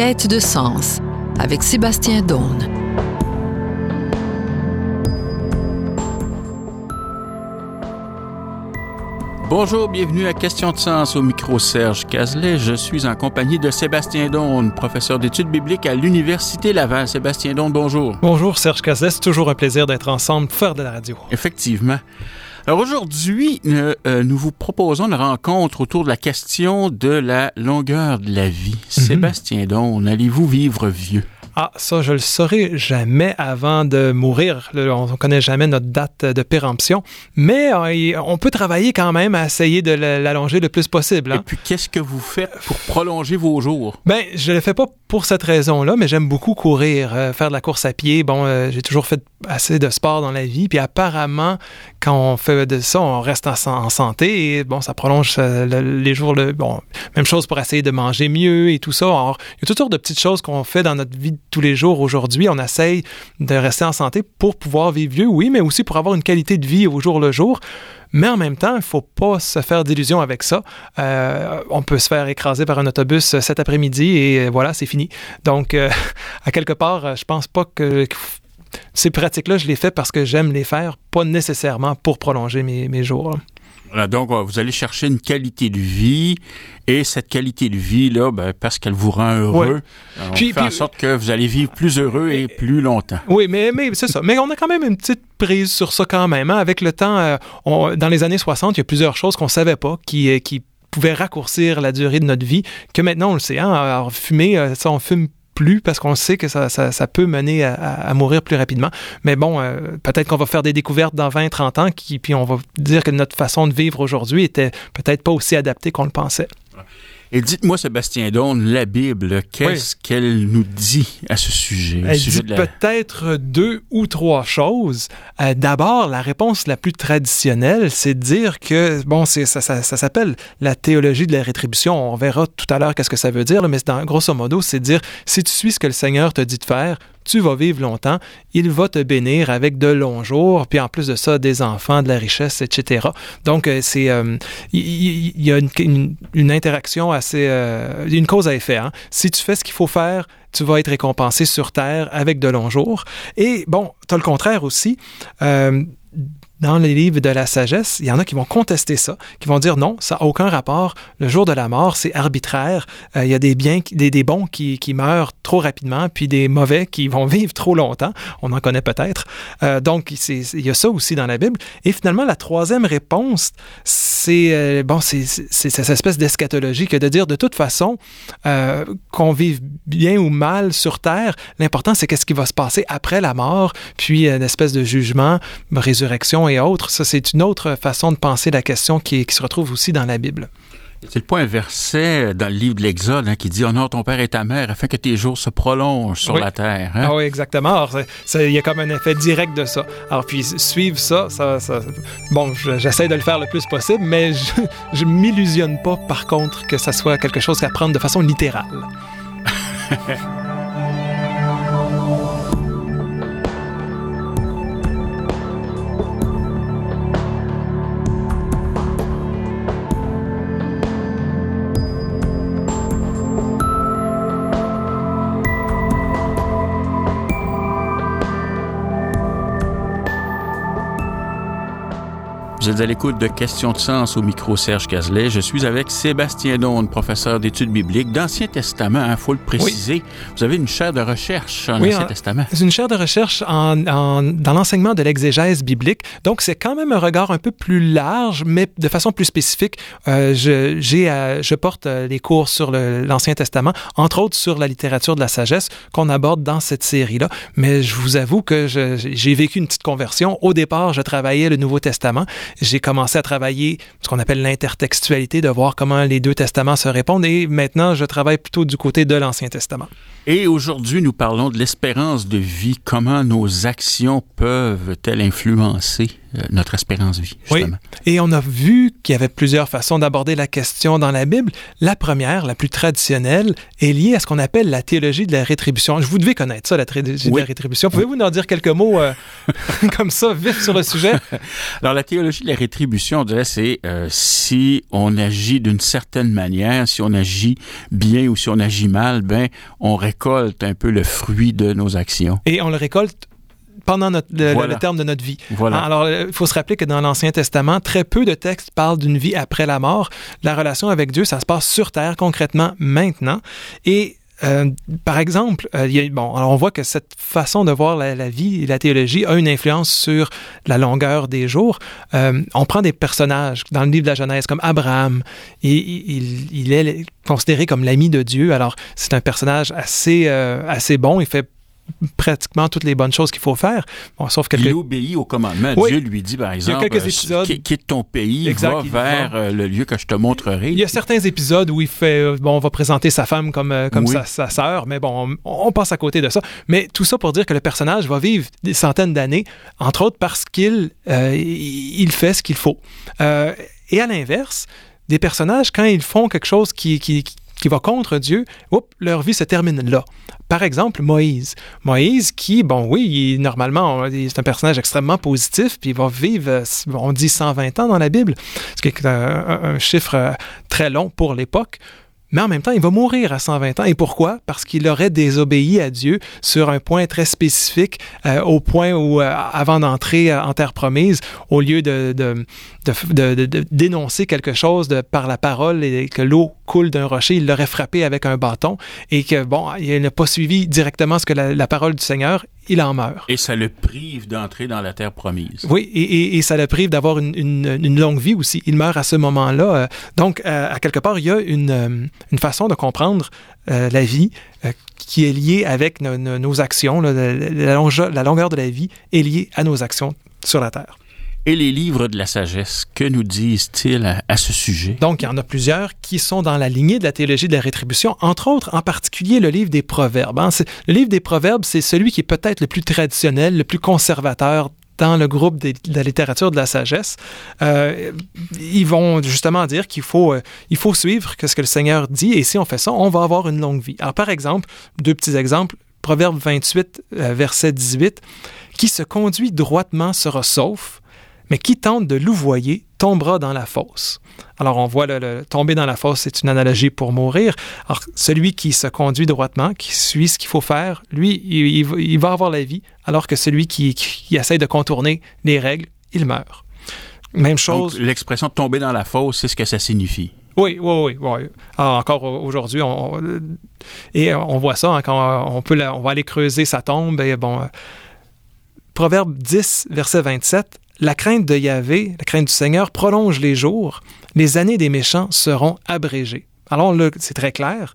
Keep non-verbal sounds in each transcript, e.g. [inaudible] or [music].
Quête de sens avec Sébastien Daune. Bonjour, bienvenue à Question de sens au micro Serge Cazelet. Je suis en compagnie de Sébastien Daune, professeur d'études bibliques à l'Université Laval. Sébastien Daune, bonjour. Bonjour Serge Cazelet, c'est toujours un plaisir d'être ensemble pour faire de la radio. Effectivement. Alors aujourd'hui, euh, euh, nous vous proposons une rencontre autour de la question de la longueur de la vie. Mhm. Sébastien Daune, allez-vous vivre vieux? Ah, ça, je le saurai jamais avant de mourir. On ne connaît jamais notre date de péremption, mais euh, on peut travailler quand même à essayer de l'allonger le plus possible. Et hein. puis, qu'est-ce que vous faites pour prolonger vos jours? Ben, je le fais pas pour cette raison-là, mais j'aime beaucoup courir, euh, faire de la course à pied. Bon, euh, j'ai toujours fait assez de sport dans la vie, puis apparemment, quand on fait de ça, on reste en, san- en santé et bon, ça prolonge euh, le- les jours. Le, bon, même chose pour essayer de manger mieux et tout ça. Alors, il y a toutes sortes de petites choses qu'on fait dans notre vie de tous les jours aujourd'hui. On essaye de rester en santé pour pouvoir vivre vieux, oui, mais aussi pour avoir une qualité de vie au jour le jour. Mais en même temps, il ne faut pas se faire d'illusions avec ça. Euh, on peut se faire écraser par un autobus euh, cet après-midi et voilà, c'est fini. Donc, [laughs] à quelque part, je pense pas que ces pratiques-là, je les fais parce que j'aime les faire, pas nécessairement pour prolonger mes, mes jours. Voilà, donc, euh, vous allez chercher une qualité de vie, et cette qualité de vie-là, ben, parce qu'elle vous rend heureux, euh, on Puis- fait en sorte que vous allez vivre plus heureux et plus longtemps. Oui, mais, mais c'est ça. Mais on a quand même une petite prise sur ça quand même. hein. Avec le temps, euh, on- dans les années 60, il y a plusieurs choses qu'on savait pas qui, qui pouvaient raccourcir la durée de notre vie, que maintenant on le sait. Hein? Alors, fumer, ça, on fume plus parce qu'on sait que ça, peut mener à mourir plus rapidement. Mais bon, euh, peut-être qu'on va faire des découvertes dans 20, 30 ans, qui, puis on va dire que notre façon de vivre aujourd'hui était peut-être pas aussi adaptée qu'on le pensait. Et dites-moi, Sébastien Daune, la Bible, qu'est-ce qu'elle nous dit à ce sujet? Elle sujet dit la- peut-être deux ou trois choses. Euh, D'abord, la réponse la plus traditionnelle, c'est de dire que, bon, ça, ça, ça s'appelle la théologie de la rétribution. On verra tout à l'heure qu'est-ce que ça veut dire, là, mais dans, grosso modo, c'est de dire, si tu suis ce que le Seigneur te dit de faire, tu vas vivre longtemps, il va te bénir avec de longs jours, puis en plus de ça, des enfants, de la richesse, etc. Donc, euh, c'est euh, il il y, a une, interaction assez... euh, une cause à effet. hein. Si tu fais ce qu'il faut faire, tu vas être récompensé sur Terre avec de longs jours. Et bon, tu as le contraire aussi. Euh, dans les livres de la sagesse, il y en a qui vont contester ça, qui vont dire non, ça n'a aucun rapport. Le jour de la mort, c'est arbitraire. Euh, il y a des biens, des, des bons qui, qui meurent trop rapidement, puis des mauvais qui vont [laughs] vivre trop longtemps. On en connaît peut-être. Euh, donc, il y a ça aussi dans la Bible. Et finalement, la troisième réponse, c'est euh, bon, c'est cette espèce d'eschatologie que de dire de toute façon qu'on vive bien ou mal sur Terre, l'important c'est qu'est-ce qui va se passer après la mort, puis une espèce de jugement, résurrection et autres. Ça, c'est une autre façon de penser la question qui, qui se retrouve aussi dans la Bible. C'est le point verset dans le livre de l'Exode hein, qui dit Honore ton père et ta mère afin que tes jours se prolongent sur Oui. la terre. hein. Ah oui, exactement. Il y a comme un effet direct de ça. Alors, puis suivre ça, ça, ça- bon, je- j'essaie de le faire le plus possible, mais je, je m'illusionne pas, par contre, que ça soit quelque chose à prendre de façon littérale. [laughs] êtes à l'écoute de Questions de sens au micro Serge Cazelet. Je suis avec Sébastien Daune, professeur d'études bibliques d'Ancien Testament. Il faut le préciser. Vous avez une chaire de recherche en Oui, Ancien en- Testament. C'est une chaire de recherche en- en- dans l'enseignement de l'exégèse biblique. Donc, c'est quand même un regard un peu plus large, mais de façon plus spécifique. Euh, je, euh, je porte euh, les cours sur l'Ancien Testament, entre autres sur la littérature de la sagesse qu'on aborde dans cette série-là. Mais je vous avoue que j'ai vécu une petite conversion. Au départ, je travaillais le Nouveau Testament. J'ai commencé à travailler ce qu'on appelle l'intertextualité, de voir comment les deux testaments se répondent. Et maintenant, je travaille plutôt du côté de l'Ancien Testament. Et aujourd'hui, nous parlons de l'espérance de vie. Comment nos actions peuvent-elles influencer euh, notre espérance de vie, justement? Oui. Et on a vu qu'il y avait plusieurs façons d'aborder la question dans la Bible. La première, la plus traditionnelle, est liée à ce qu'on appelle la théologie de la rétribution. Je vous devez connaître ça, la théologie de la rétribution. Pouvez-vous nous en dire quelques mots euh, [laughs] [laughs] comme ça, vite sur le sujet? [laughs] Alors, la théologie de la rétribution, on dirait, c'est euh, si on agit d'une certaine manière, si on agit bien ou si on agit mal, ben, on récolte un peu le fruit de nos actions. Et on le récolte pendant notre, le, voilà. le, terme de notre vie. Voilà. Alors, il faut se rappeler que dans l'Ancien Testament, très peu de textes parlent d'une vie après la mort. La relation avec Dieu, ça se passe sur Terre, concrètement, maintenant. Et euh, par exemple, euh, bon, on voit que cette façon de voir la, vie et la théologie a une influence sur la longueur des jours. Euh, on prend des personnages dans le livre de la Genèse comme Abraham. Il, il est considéré comme l'ami de Dieu. Alors, c'est un personnage assez, assez bon. Il fait pratiquement toutes les bonnes choses qu'il faut faire. Bon, sauf quelques... Il obéit au commandement. Oui. Dieu lui dit, par exemple, il y a quelques épisodes... euh, quitte ton pays, exact, va vers va. le lieu que je te montrerai. Il y a certains épisodes où il fait, bon, on va présenter sa femme comme, comme oui. sa, sa sœur, mais bon, on, on, passe à côté de ça. Mais tout ça pour dire que le personnage va vivre des centaines d'années, entre autres parce qu'il euh, il fait ce qu'il faut. Euh, et à l'inverse, des personnages, quand ils font quelque chose qui, qui, qui va contre Dieu, oups, leur vie se termine là. Par exemple, Moïse. Moïse qui, bon, oui, normalement, c'est un personnage extrêmement positif, puis il va vivre, on dit 120 ans dans la Bible, ce qui est un, un chiffre très long pour l'époque. Mais en même temps, il va mourir à 120 ans. Et pourquoi? Parce qu'il aurait désobéi à Dieu sur un point très spécifique, euh, au point où, euh, avant d'entrer en terre promise, au lieu de, dénoncer quelque chose par la parole et que l'eau coule d'un rocher, il l'aurait frappé avec un bâton et que, bon, il n'a pas suivi directement ce que la parole du Seigneur, il en meurt. Et ça le prive d'entrer dans la terre promise. Oui, et, et, et ça le prive d'avoir une, une, une, longue vie aussi. Il meurt à ce moment-là. Donc, euh, à quelque part, il y a une, une façon de comprendre euh, la vie euh, qui est liée avec nos, actions. La longueur de la vie est liée à nos actions sur la terre. Et les livres de la sagesse, que nous disent-ils à, ce sujet? Donc, il y en a plusieurs qui sont dans la lignée de la théologie de la rétribution, entre autres, en particulier le livre des Proverbes. Hein. Le livre des Proverbes, c'est celui qui est peut-être le plus traditionnel, le plus conservateur dans le groupe de, la littérature de la sagesse, euh, ils vont justement dire qu'il faut, euh, faut suivre ce que le Seigneur dit, et si on fait ça, on va avoir une longue vie. Alors, par exemple, deux petits exemples, Proverbe 28, euh, verset 18, qui se conduit droitement sera sauf, mais qui tente de louvoyer tombera dans la fosse? Alors on voit le, le tomber dans la fosse, c'est une analogie pour mourir. Alors celui qui se conduit droitement, qui suit ce qu'il faut faire, lui, il, va avoir la vie, alors que celui qui, qui essaie de contourner les règles, il meurt. Même chose. L'expression tomber dans la fosse, c'est ce que ça signifie. Oui, oui, oui. oui. Alors, encore aujourd'hui, on, et on voit ça hein, quand on peut, la, on va aller creuser sa tombe. Et bon, Proverbe 10, verset 27. La crainte de Yahvé, la crainte du Seigneur, prolonge les jours. Les années des méchants seront abrégées. Alors là, c'est très clair.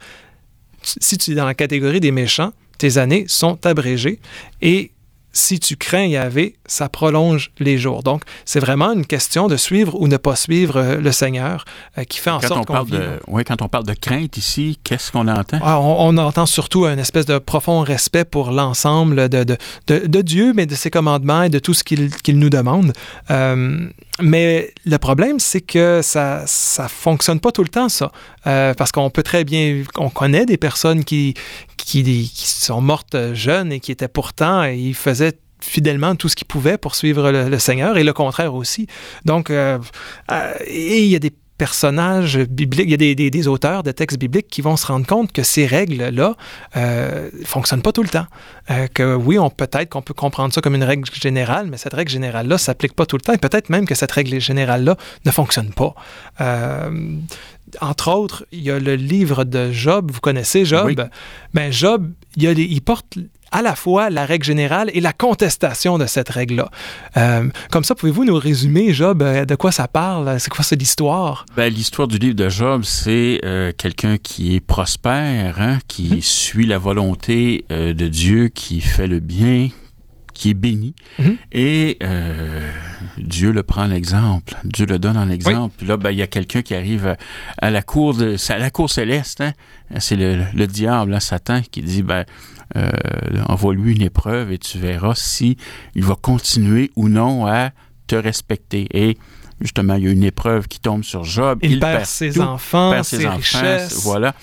Si tu es dans la catégorie des méchants, tes années sont abrégées. Et si tu crains Yahvé, ça prolonge les jours. Donc, c'est vraiment une question de suivre ou ne pas suivre euh, le Seigneur euh, qui fait en quand sorte qu'on vit. De, oui, quand on parle de crainte ici, qu'est-ce qu'on entend? Ah, on, on, entend surtout un espèce de profond respect pour l'ensemble de, de, de, Dieu, mais de ses commandements et de tout ce qu'il qu nous demande. Euh, mais le problème, c'est que ça ça fonctionne pas tout le temps, ça. Parce qu'on peut très bien... On connaît des personnes qui, qui, sont mortes jeunes et qui étaient pourtant... Ils faisaient fidèlement tout ce qu'ils pouvaient pour suivre le, Seigneur et le contraire aussi. Donc, euh, euh, et il y a des personnages bibliques, il y a des, des, des, auteurs de textes bibliques qui vont se rendre compte que ces règles-là euh, fonctionnent pas tout le temps. Euh, que oui, on peut-être qu'on peut comprendre ça comme une règle générale, mais cette règle générale-là s'applique pas tout le temps et peut-être même que cette règle générale-là ne fonctionne pas. Euh, entre autres, il y a le livre de Job, vous connaissez Job? Oui. Ben, Job, il, a les, il porte à la fois la règle générale et la contestation de cette règle-là. Euh, comme ça, pouvez-vous nous résumer, Job, de quoi ça parle? C'est quoi c'est l'histoire? Ben, l'histoire du livre de Job, c'est euh, quelqu'un qui est prospère, hein, qui mmh. suit la volonté euh, de Dieu, qui fait le bien, qui est béni. -hmm. Et euh, Dieu le prend en exemple. Dieu le donne en exemple. Oui. Puis là, ben, il y a quelqu'un qui arrive à, la cour de, à la cour céleste. Hein? C'est le, le, diable, hein, Satan, qui dit, ben, euh, envoie-lui une épreuve et tu verras si il va continuer ou non à te respecter. Et justement, il y a une épreuve qui tombe sur Job. Il, perd, ses enfants, ses, richesses. Voilà.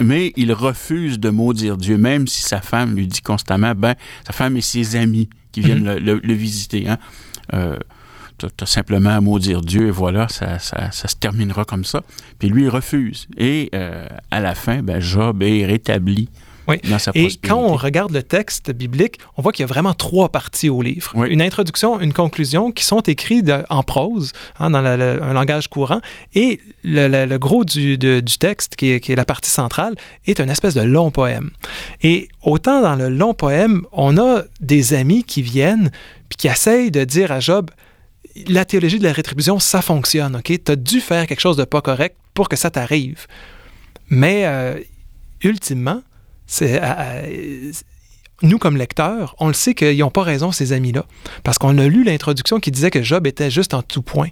Mais il refuse de maudire Dieu, même si sa femme lui dit constamment, ben, sa femme et ses amis qui viennent mhm. le, visiter. Hein. Euh, as simplement à maudire Dieu et voilà, ça, ça, ça, se terminera comme ça. Puis lui, il refuse. Et euh, à la fin, ben, Job est rétabli oui. Et quand on regarde le texte biblique, on voit qu'il y a vraiment trois parties au livre. Une introduction, une conclusion qui sont écrites en prose, hein, dans un langage courant, et le, gros du, du texte, qui est, qui est, la partie centrale, est une espèce de long poème. Et autant dans le long poème, on a des amis qui viennent puis qui essayent de dire à Job, la théologie de la rétribution, ça fonctionne, OK? Tu as dû faire quelque chose de pas correct pour que ça t'arrive. Mais euh, ultimement, c'est nous, comme lecteurs, on le sait qu'ils n'ont pas raison, ces amis-là. Parce qu'on a lu l'introduction qui disait que Job était juste en tout point.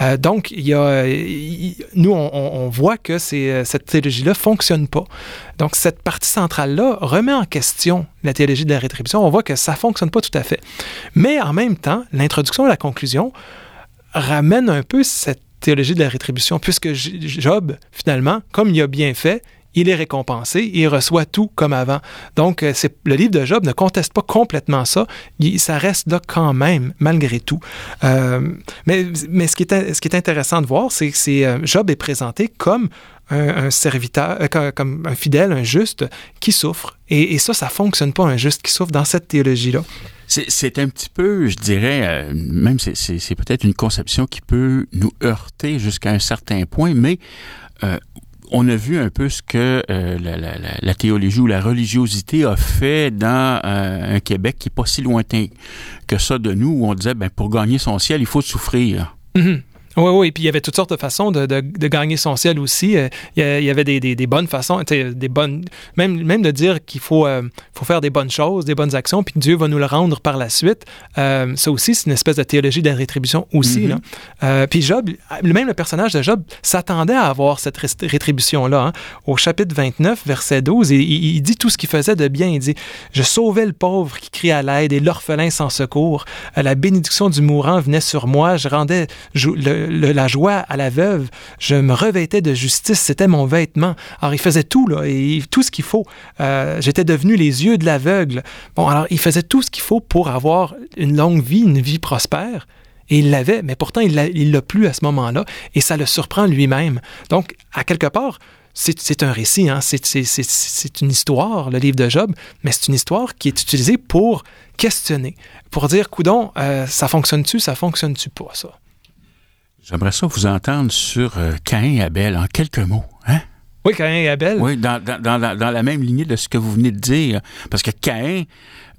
Euh, donc, y a, nous, on, voit que cette théologie-là ne fonctionne pas. Donc, cette partie centrale-là remet en question la théologie de la rétribution. On voit que ça ne fonctionne pas tout à fait. Mais en même temps, l'introduction et la conclusion ramènent un peu cette théologie de la rétribution, puisque Job, finalement, comme il a bien fait, il est récompensé, il reçoit tout comme avant. Donc, euh, le livre de Job ne conteste pas complètement ça, ça reste là quand même, malgré tout. Euh, mais ce, qui est, intéressant de voir, c'est que euh, Job est présenté comme un, serviteur, comme un fidèle, un juste qui souffre. Et, ça, ça fonctionne pas, un juste qui souffre dans cette théologie-là. C'est un petit peu, je dirais, même c'est peut-être une conception qui peut nous heurter jusqu'à un certain point, mais on a vu un peu ce que euh, la, théologie ou la religiosité a fait dans euh, un Québec qui n'est pas si lointain que ça de nous, où on disait, ben, pour gagner son ciel, il faut souffrir. Mm-hmm. Oui, oui, et puis il y avait toutes sortes de façons de, de, de gagner son ciel aussi. Euh, il y avait des, des, des bonnes façons, des bonnes, même, même de dire qu'il faut, euh, faut faire des bonnes choses, des bonnes actions, puis que Dieu va nous le rendre par la suite. Euh, ça aussi, c'est une espèce de théologie de la rétribution aussi. là. Mm-hmm. puis Job, même le personnage de Job s'attendait à avoir cette rétribution-là. Hein. Au chapitre 29, verset 12, il, il dit tout ce qu'il faisait de bien. Il dit, je sauvais le pauvre qui crie à l'aide et l'orphelin sans secours. La bénédiction du mourant venait sur moi. Je rendais le, la joie à la veuve. Je me revêtais de justice, c'était mon vêtement. Alors, il faisait tout, là, et tout ce qu'il faut. Euh, j'étais devenu les yeux de l'aveugle. Bon, alors, il faisait tout ce qu'il faut pour avoir une longue vie, une vie prospère. Et il l'avait, mais pourtant, il l'a plus à ce moment-là, et ça le surprend lui-même. Donc, à quelque part, c'est un récit, hein? c'est une histoire, le livre de Job, mais c'est une histoire qui est utilisée pour questionner, pour dire, coudon, euh, ça fonctionne-tu, ça fonctionne-tu pas, ça? J'aimerais ça vous entendre sur euh, Caïn et Abel en quelques mots. Hein? Oui, Caïn et Abel. Oui, dans, dans, dans, la même lignée de ce que vous venez de dire. Parce que Caïn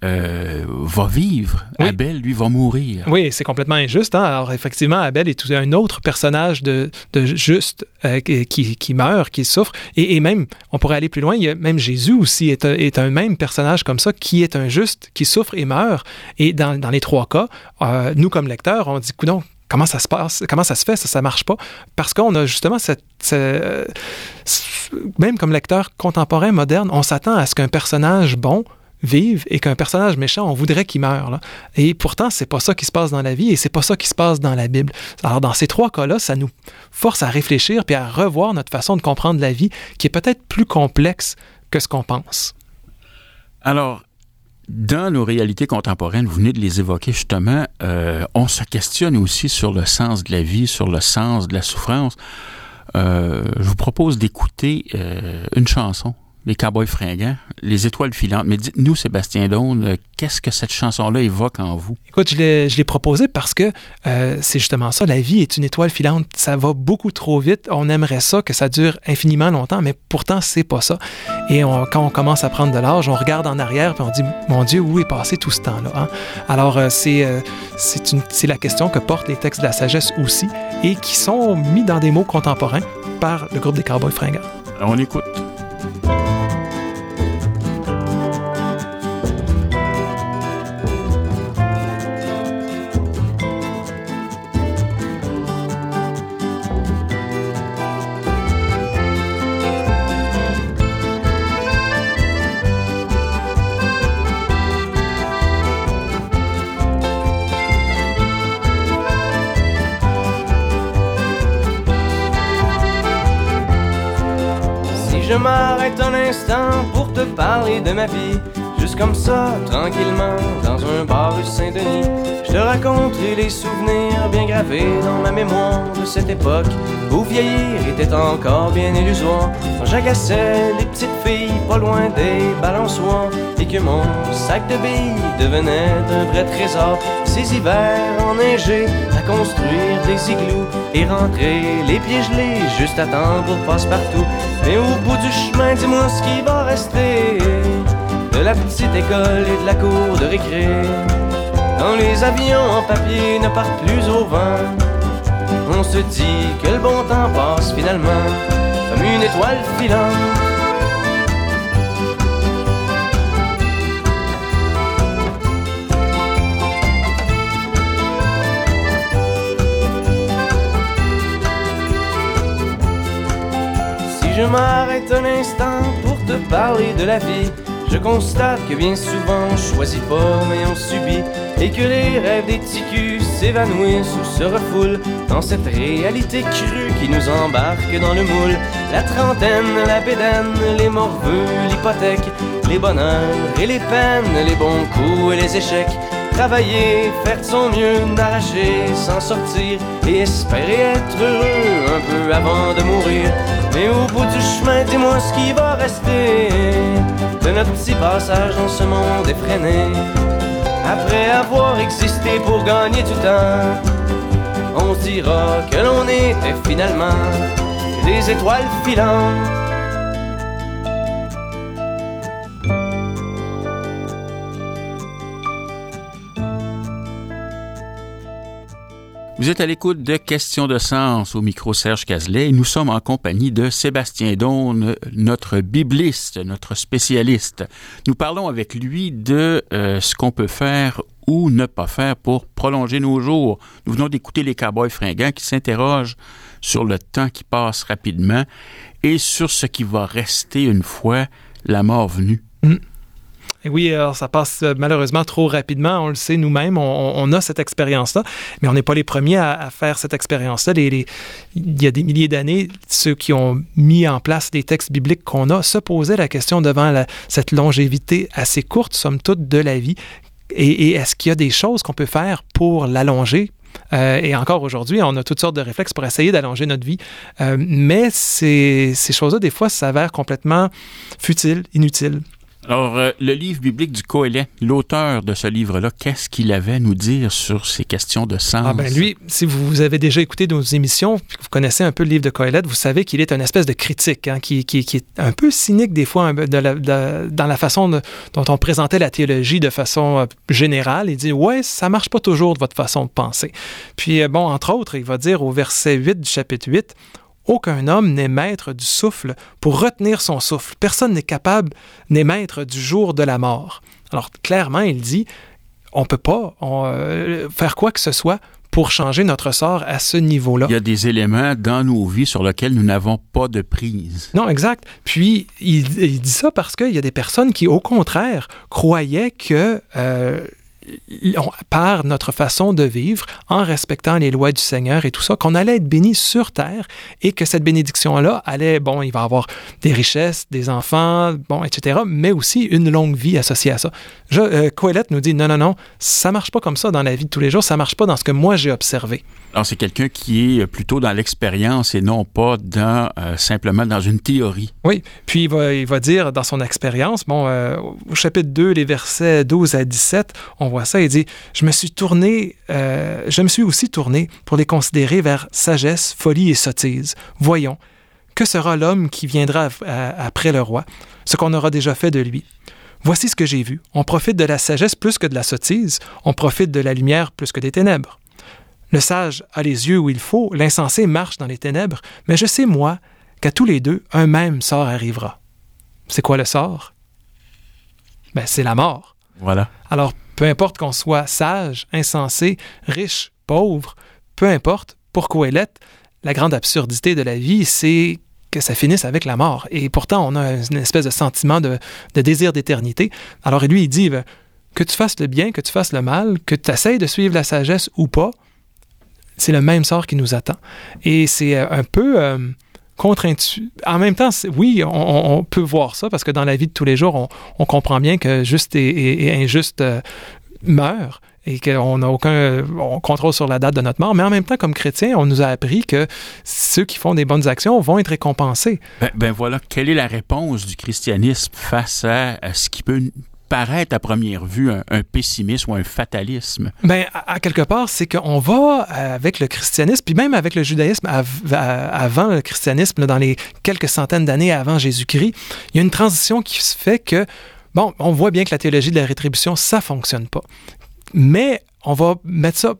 euh, va vivre. Abel, lui, va mourir. Oui, c'est complètement injuste. Hein? Alors, effectivement, Abel est un autre personnage de, de juste euh, qui, qui, meurt, qui souffre. Et, et, même, on pourrait aller plus loin, il y a, même Jésus aussi est, est, un même personnage comme ça, qui est un juste, qui souffre et meurt. Et dans, dans les trois cas, nous, comme lecteurs, on dit, coudons, Comment ça se passe? Comment ça se fait? Ça, ça marche pas. Parce qu'on a justement cette, même comme lecteur contemporain, moderne, on s'attend à ce qu'un personnage bon vive et qu'un personnage méchant, on voudrait qu'il meure. Et pourtant, c'est pas ça qui se passe dans la vie et c'est pas ça qui se passe dans la Bible. Alors, dans ces trois cas-là, ça nous force à réfléchir puis à revoir notre façon de comprendre la vie qui est peut-être plus complexe que ce qu'on pense. Alors, dans nos réalités contemporaines, vous venez de les évoquer justement, euh, on se questionne aussi sur le sens de la vie, sur le sens de la souffrance. Euh, je vous propose d'écouter euh, une chanson les Cowboys fringants, les étoiles filantes. Mais dites-nous, Sébastien Daune, euh, qu'est-ce que cette chanson-là évoque en vous? Écoute, je l'ai proposé parce que euh, c'est justement ça. La vie est une étoile filante. Ça va beaucoup trop vite. On aimerait ça, que ça dure infiniment longtemps, mais pourtant, c'est pas ça. Et quand on commence à prendre de l'âge, on regarde en arrière et on dit, mon Dieu, où est passé tout ce temps-là? Hein? Alors, euh, c'est c'est la question que portent les textes de la sagesse aussi et qui sont mis dans des mots contemporains par le groupe des Cowboys fringants. On écoute. Je m'arrête un instant pour te parler de ma vie, juste comme ça, tranquillement, dans un bar rue Saint-Denis, je te raconterai les souvenirs bien gravés dans ma mémoire de cette époque où vieillir était encore bien illusoire. Quand j'agaçais les petites filles pas loin des balançoires et que mon sac de billes devenait un vrai trésor. Ces hivers enneigés construire des igloos et rentrer les pieds gelés juste à temps pour passe-partout. Mais au bout du chemin, dis-moi ce qui va rester de la petite école et de la cour de récré. Quand les avions en papier ne partent plus au vent, on se dit que le bon temps passe finalement comme une étoile filante. Je m'arrête un instant pour te parler de la vie, je constate que bien souvent on choisit pas mais on subit et que les rêves des ticus s'évanouissent ou se refoulent dans cette réalité crue qui nous embarque dans le moule. La trentaine, la bédaine, les morveux, l'hypothèque, les bonheurs et les peines, les bons coups et les échecs. Travailler, faire de son mieux, d'arracher, s'en sortir et espérer être heureux un peu avant de mourir. Mais au bout du chemin, dis-moi ce qui va rester de notre petit passage dans ce monde effréné. Après avoir existé pour gagner du temps, on dira que l'on était finalement des étoiles filantes. Vous êtes à l'écoute de Questions de sens au micro Serge Cazelet et nous sommes en compagnie de Sébastien Daune, notre bibliste, notre spécialiste. Nous parlons avec lui de euh, ce qu'on peut faire ou ne pas faire pour prolonger nos jours. Nous venons d'écouter les cowboys fringants qui s'interrogent sur le temps qui passe rapidement et sur ce qui va rester une fois la mort venue. Mm. Oui, alors ça passe euh, malheureusement trop rapidement. On le sait nous-mêmes, on, a cette expérience-là, mais on n'est pas les premiers à, faire cette expérience-là. Il y a des milliers d'années, ceux qui ont mis en place les textes bibliques qu'on a se posaient la question devant cette longévité assez courte, somme toute, de la vie. Et, est-ce qu'il y a des choses qu'on peut faire pour l'allonger, euh, et encore aujourd'hui, on a toutes sortes de réflexes pour essayer d'allonger notre vie. Euh, mais ces, ces choses-là, des fois, s'avèrent complètement futiles, inutiles. Alors, euh, le livre biblique du Coëlet, l'auteur de ce livre-là, qu'est-ce qu'il avait à nous dire sur ces questions de sens? Ah ben lui, si vous avez déjà écouté nos émissions, vous connaissez un peu le livre de Coëlet, vous savez qu'il est une espèce de critique, hein, qui, est un peu cynique des fois de la, dans la façon dont on présentait la théologie de façon euh, générale. Il dit, ouais, ça marche pas toujours de votre façon de penser. Puis, euh, bon, entre autres, il va dire au verset 8 du chapitre 8, aucun homme n'est maître du souffle pour retenir son souffle. Personne n'est capable, n'est maître du jour de la mort. Alors clairement, il dit, on ne peut pas on, euh, faire quoi que ce soit pour changer notre sort à ce niveau-là. Il y a des éléments dans nos vies sur lesquels nous n'avons pas de prise. Non, exact. Puis, il, il dit ça parce qu'il y a des personnes qui, au contraire, croyaient que... Euh, par notre façon de vivre, en respectant les lois du Seigneur et tout ça, qu'on allait être béni sur terre et que cette bénédiction-là allait, bon, il va avoir des richesses, des enfants, bon, etc., mais aussi une longue vie associée à ça. Je, euh, Coëlette nous dit, non, non, non, ça marche pas comme ça dans la vie de tous les jours, ça marche pas dans ce que moi j'ai observé. Alors, c'est quelqu'un qui est plutôt dans l'expérience et non pas dans, euh, simplement dans une théorie. Oui, puis il va, il va dire dans son expérience, bon, euh, au chapitre 2, les versets 12 à 17, on voit ça, il dit, je me suis tourné, euh, je me suis aussi tourné pour les considérer vers sagesse, folie et sottise. Voyons, que sera l'homme qui viendra après le roi, ce qu'on aura déjà fait de lui. Voici ce que j'ai vu. On profite de la sagesse plus que de la sottise, on profite de la lumière plus que des ténèbres. Le sage a les yeux où il faut, l'insensé marche dans les ténèbres, mais je sais, moi, qu'à tous les deux, un même sort arrivera. C'est quoi le sort? Ben, c'est la mort. Voilà. Alors, peu importe qu'on soit sage, insensé, riche, pauvre, peu importe, pour Coëlette, la grande absurdité de la vie, c'est que ça finisse avec la mort. Et pourtant, on a une espèce de sentiment de, désir d'éternité. Alors lui, il dit, que tu fasses le bien, que tu fasses le mal, que tu essayes de suivre la sagesse ou pas, c'est le même sort qui nous attend. Et c'est un peu, euh, contre-intuitif. En même temps, oui, on, peut voir ça parce que dans la vie de tous les jours, on, comprend bien que juste et, injuste euh, meurt et qu'on n'a aucun contrôle sur la date de notre mort. Mais en même temps, comme chrétien, on nous a appris que ceux qui font des bonnes actions vont être récompensés. Ben, ben voilà, quelle est la réponse du christianisme face à ce qui peut paraître à première vue un, pessimisme ou un fatalisme? Ben, à, quelque part, c'est qu'on va avec le christianisme, puis même avec le judaïsme avant le christianisme, dans les quelques centaines d'années avant Jésus-Christ, il y a une transition qui se fait que, bon, on voit bien que la théologie de la rétribution, ça fonctionne pas. Mais on va mettre ça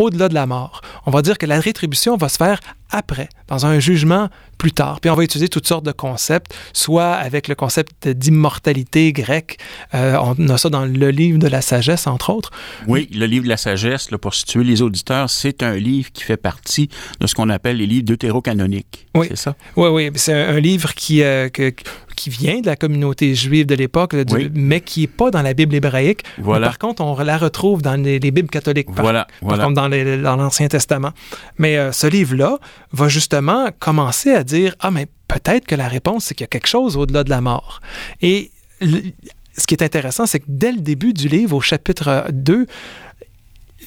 au-delà de la mort. On va dire que la rétribution va se faire après, dans un jugement plus tard. Puis on va utiliser toutes sortes de concepts, soit avec le concept d'immortalité grecque. Euh, on a ça dans le livre de la sagesse, entre autres. Oui, le livre de la sagesse, là, pour situer les auditeurs, c'est un livre qui fait partie de ce qu'on appelle les livres deutérocanoniques. Oui. C'est ça? Oui, oui. C'est un, livre qui, euh, qui vient de la communauté juive de l'époque, mais qui n'est pas dans la Bible hébraïque. Voilà. Par contre, on la retrouve dans les, Bibles catholiques, par, voilà, voilà. contre dans l'Ancien Testament. Mais euh, ce livre-là va justement commencer à dire, ah, mais peut-être que la réponse, c'est qu'il y a quelque chose au-delà de la mort. Et ce qui est intéressant, c'est que dès le début du livre, au chapitre 2,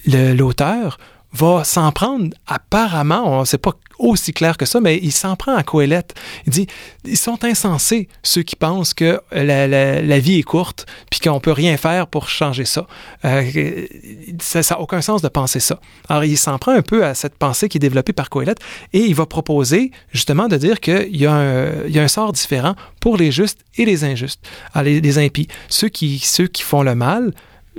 l'auteur va s'en prendre apparemment, on sait pas aussi clair que ça, mais il s'en prend à Coëlette. Il dit, ils sont insensés, ceux qui pensent que la, vie est courte, puis qu'on peut rien faire pour changer ça. Euh, ça n'a aucun sens de penser ça. Alors, il s'en prend un peu à cette pensée qui est développée par Coëlette, et il va proposer justement de dire qu'il y, a un, y a un sort différent pour les justes et les injustes, les impies. Ceux qui, ceux qui font le mal,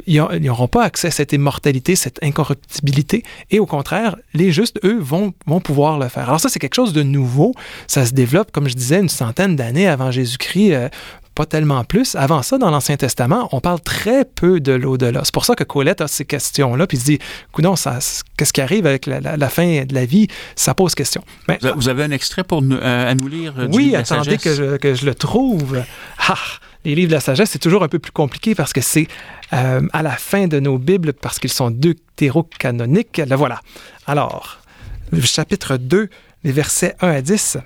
ils n'auront pas accès à cette immortalité, cette incorruptibilité. Et au contraire, les justes, eux, vont, vont pouvoir le faire. Alors ça, c'est quelque chose de nouveau. Ça se développe, comme je disais, une centaine d'années avant Jésus-Christ. Euh, pas tellement plus. Avant ça, dans l'Ancien Testament, on parle très peu de l'au-delà. C'est pour ça que Colette a ces questions-là, puis il se dit, coudon, qu'est-ce qui arrive avec la, fin de la vie? Ça pose question. Mais, vous avez un extrait pour nous, euh, à nous lire? Euh, oui, attendez que je, que je, le trouve. Ah, les livres de la sagesse, c'est toujours un peu plus compliqué parce que c'est euh, à la fin de nos Bibles, parce qu'ils sont deutérocanoniques. La voilà. Alors, le chapitre 2, les versets 1 à 10.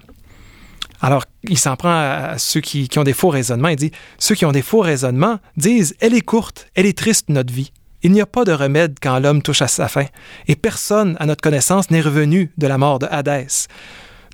Alors, il s'en prend à ceux qui, qui, ont des faux raisonnements. Il dit Ceux qui ont des faux raisonnements disent Elle est courte, elle est triste, notre vie. Il n'y a pas de remède quand l'homme touche à sa fin, et personne, à notre connaissance, n'est revenu de la mort de Hadès.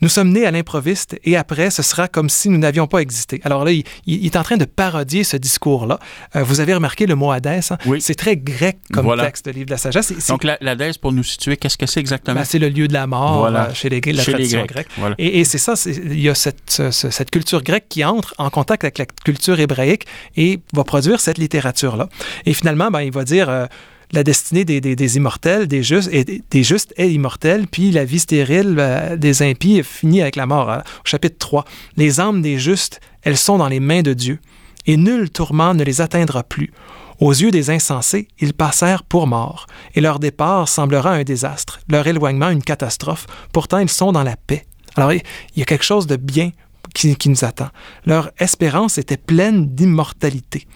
Nous sommes nés à l'improviste et après, ce sera comme si nous n'avions pas existé. Alors là, il, est en train de parodier ce discours-là. Euh, vous avez remarqué le mot Hadès. Hein? Oui. C'est très grec comme texte de livre de la sagesse. Donc l'Hadès, pour nous situer, qu'est-ce que c'est exactement? Ben, c'est le lieu de la mort euh, chez les Grecs, la tradition grecque. Et, c'est ça, il y a cette, cette culture grecque qui entre en contact avec la culture hébraïque et va produire cette littérature-là. Et finalement, ben, il va dire... Euh, la destinée des, immortels, des justes, et, des justes est immortelle, puis la vie stérile euh, des impies finit avec la mort. Hein. Au chapitre 3, les âmes des justes, elles sont dans les mains de Dieu, et nul tourment ne les atteindra plus. Aux yeux des insensés, ils passèrent pour morts, et leur départ semblera un désastre, leur éloignement une catastrophe. Pourtant, ils sont dans la paix. Alors, il y a quelque chose de bien qui, nous attend. Leur espérance était pleine d'immortalité.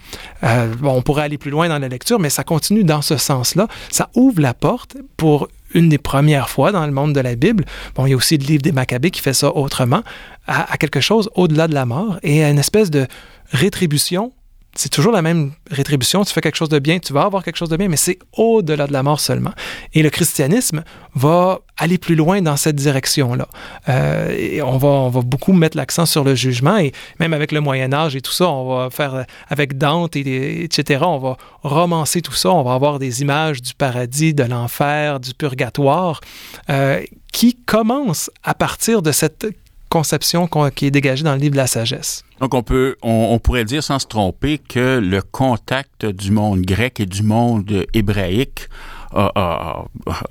Euh, bon, on pourrait aller plus loin dans la lecture, mais ça continue dans ce sens-là. Ça ouvre la porte pour une des premières fois dans le monde de la Bible, bon, il y a aussi le livre des Maccabées qui fait ça autrement, à, à quelque chose au-delà de la mort et à une espèce de rétribution c'est toujours la même rétribution. Tu fais quelque chose de bien, tu vas avoir quelque chose de bien, mais c'est au-delà de la mort seulement. Et le christianisme va aller plus loin dans cette direction-là. Euh, on va, on va beaucoup mettre l'accent sur le jugement, et même avec le Moyen Âge et tout ça, on va faire avec Dante, et, etc., on va romancer tout ça, on va avoir des images du paradis, de l'enfer, du purgatoire, euh, qui commencent à partir de cette conception qui est dégagée dans le livre de la sagesse. Donc, on peut, on, pourrait dire sans se tromper que le contact du monde grec et du monde hébraïque a,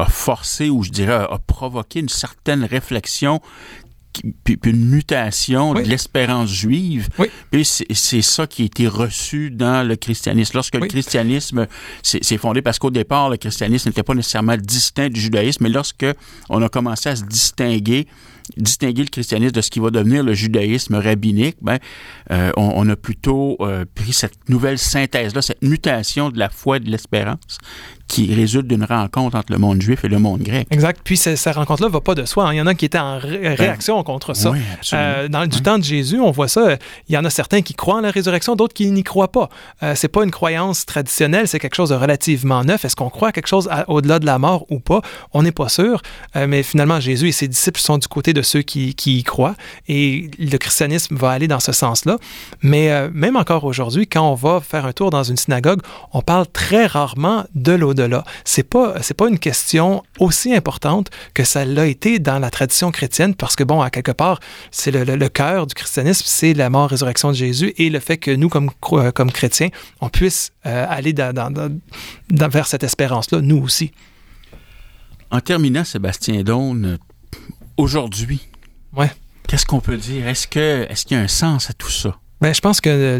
forcé, ou je dirais, a provoqué une certaine réflexion puis, une mutation de l'espérance juive. Oui. Puis c'est ça qui a été reçu dans le christianisme. Lorsque le christianisme s'est fondé, parce qu'au départ, le christianisme n'était pas nécessairement distinct du judaïsme, mais lorsque on a commencé à se distinguer distinguer le christianisme de ce qui va devenir le judaïsme rabbinique, ben, euh, on, a plutôt euh, pris cette nouvelle synthèse-là, cette mutation de la foi et de l'espérance qui résulte d'une rencontre entre le monde juif et le monde grec. Exact. Puis cette, rencontre-là va pas de soi. Hein. Il y en a qui étaient en ben, réaction contre ça. Oui, euh, dans du temps de Jésus, on voit ça. Il y en a certains qui croient en la résurrection, d'autres qui n'y croient pas. Euh, c'est pas une croyance traditionnelle, c'est quelque chose de relativement neuf. Est-ce qu'on croit à quelque chose au-delà de la mort ou pas? On n'est pas sûr. Euh, mais finalement, Jésus et ses disciples sont du côté de ceux qui, qui y croient. Et le christianisme va aller dans ce sens-là. Mais euh, même encore aujourd'hui, quand on va faire un tour dans une synagogue, on parle très rarement de l'au-delà. C'est pas c'est pas une question aussi importante que ça l'a été dans la tradition chrétienne parce que bon, à quelque part, c'est le, le, cœur du christianisme, c'est la mort, résurrection de Jésus et le fait que nous comme euh, comme chrétiens, on puisse euh, aller dans, dans, dans, vers cette espérance-là, nous aussi. En terminant, Sébastien Daune, aujourd'hui, ouais. qu'est-ce qu'on peut dire? Est-ce que est-ce qu'il y a un sens à tout ça? Bien, je pense que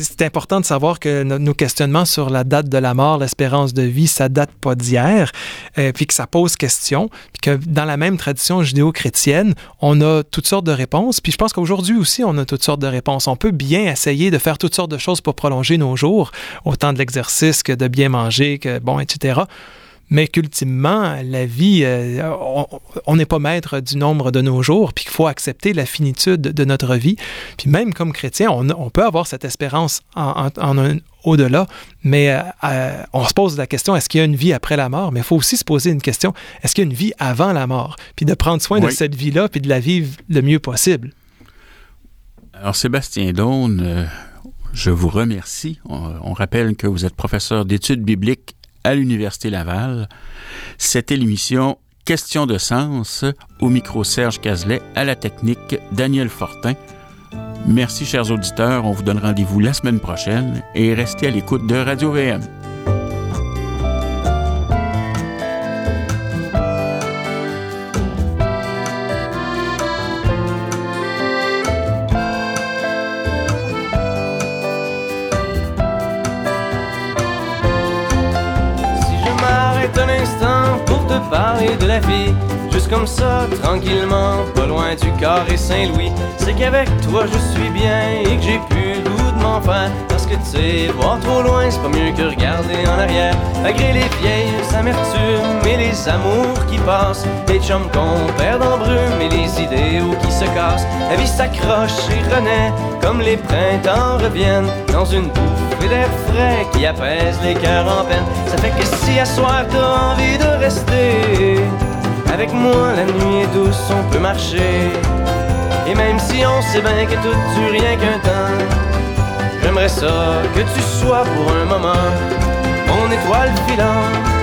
c'est important de savoir que nos questionnements sur la date de la mort, l'espérance de vie, ça date pas d'hier, euh, puis que ça pose question, puis que dans la même tradition judéo-chrétienne, on a toutes sortes de réponses, puis je pense qu'aujourd'hui aussi, on a toutes sortes de réponses. On peut bien essayer de faire toutes sortes de choses pour prolonger nos jours, autant de l'exercice que de bien manger, que bon, etc mais qu'ultimement, la vie, euh, on n'est pas maître du nombre de nos jours, puis qu'il faut accepter la finitude de notre vie. Puis même comme chrétien, on, peut avoir cette espérance en, un au-delà, mais euh, euh, on se pose la question, est-ce qu'il y a une vie après la mort? Mais il faut aussi se poser une question, est-ce qu'il y a une vie avant la mort? Puis de prendre soin de cette vie-là, puis de la vivre le mieux possible. Alors Sébastien Daune, je vous remercie. on rappelle que vous êtes professeur d'études bibliques à l'Université Laval. C'était l'émission Question de sens au micro Serge Cazelet, à la technique Daniel Fortin. Merci chers auditeurs, on vous donne rendez-vous la semaine prochaine et restez à l'écoute de Radio VM. Parler de la vie, comme ça, tranquillement, pas loin du carré Saint-Louis. C'est qu'avec toi je suis bien et que j'ai plus le goût de faire. Parce que tu sais, voir trop loin, c'est pas mieux que regarder en arrière. Malgré les vieilles amertumes et les amours qui passent, les chums qu'on perd en brume et les idéaux qui se cassent. La vie s'accroche et renaît comme les printemps reviennent dans une bouffée d'air frais qui apaise les cœurs en peine. Ça fait que si à soir t'as envie de rester avec moi, la nuit est douce, on peut marcher. Et même si on sait bien que tout dure rien qu'un temps, j'aimerais ça que tu sois pour un moment mon étoile filante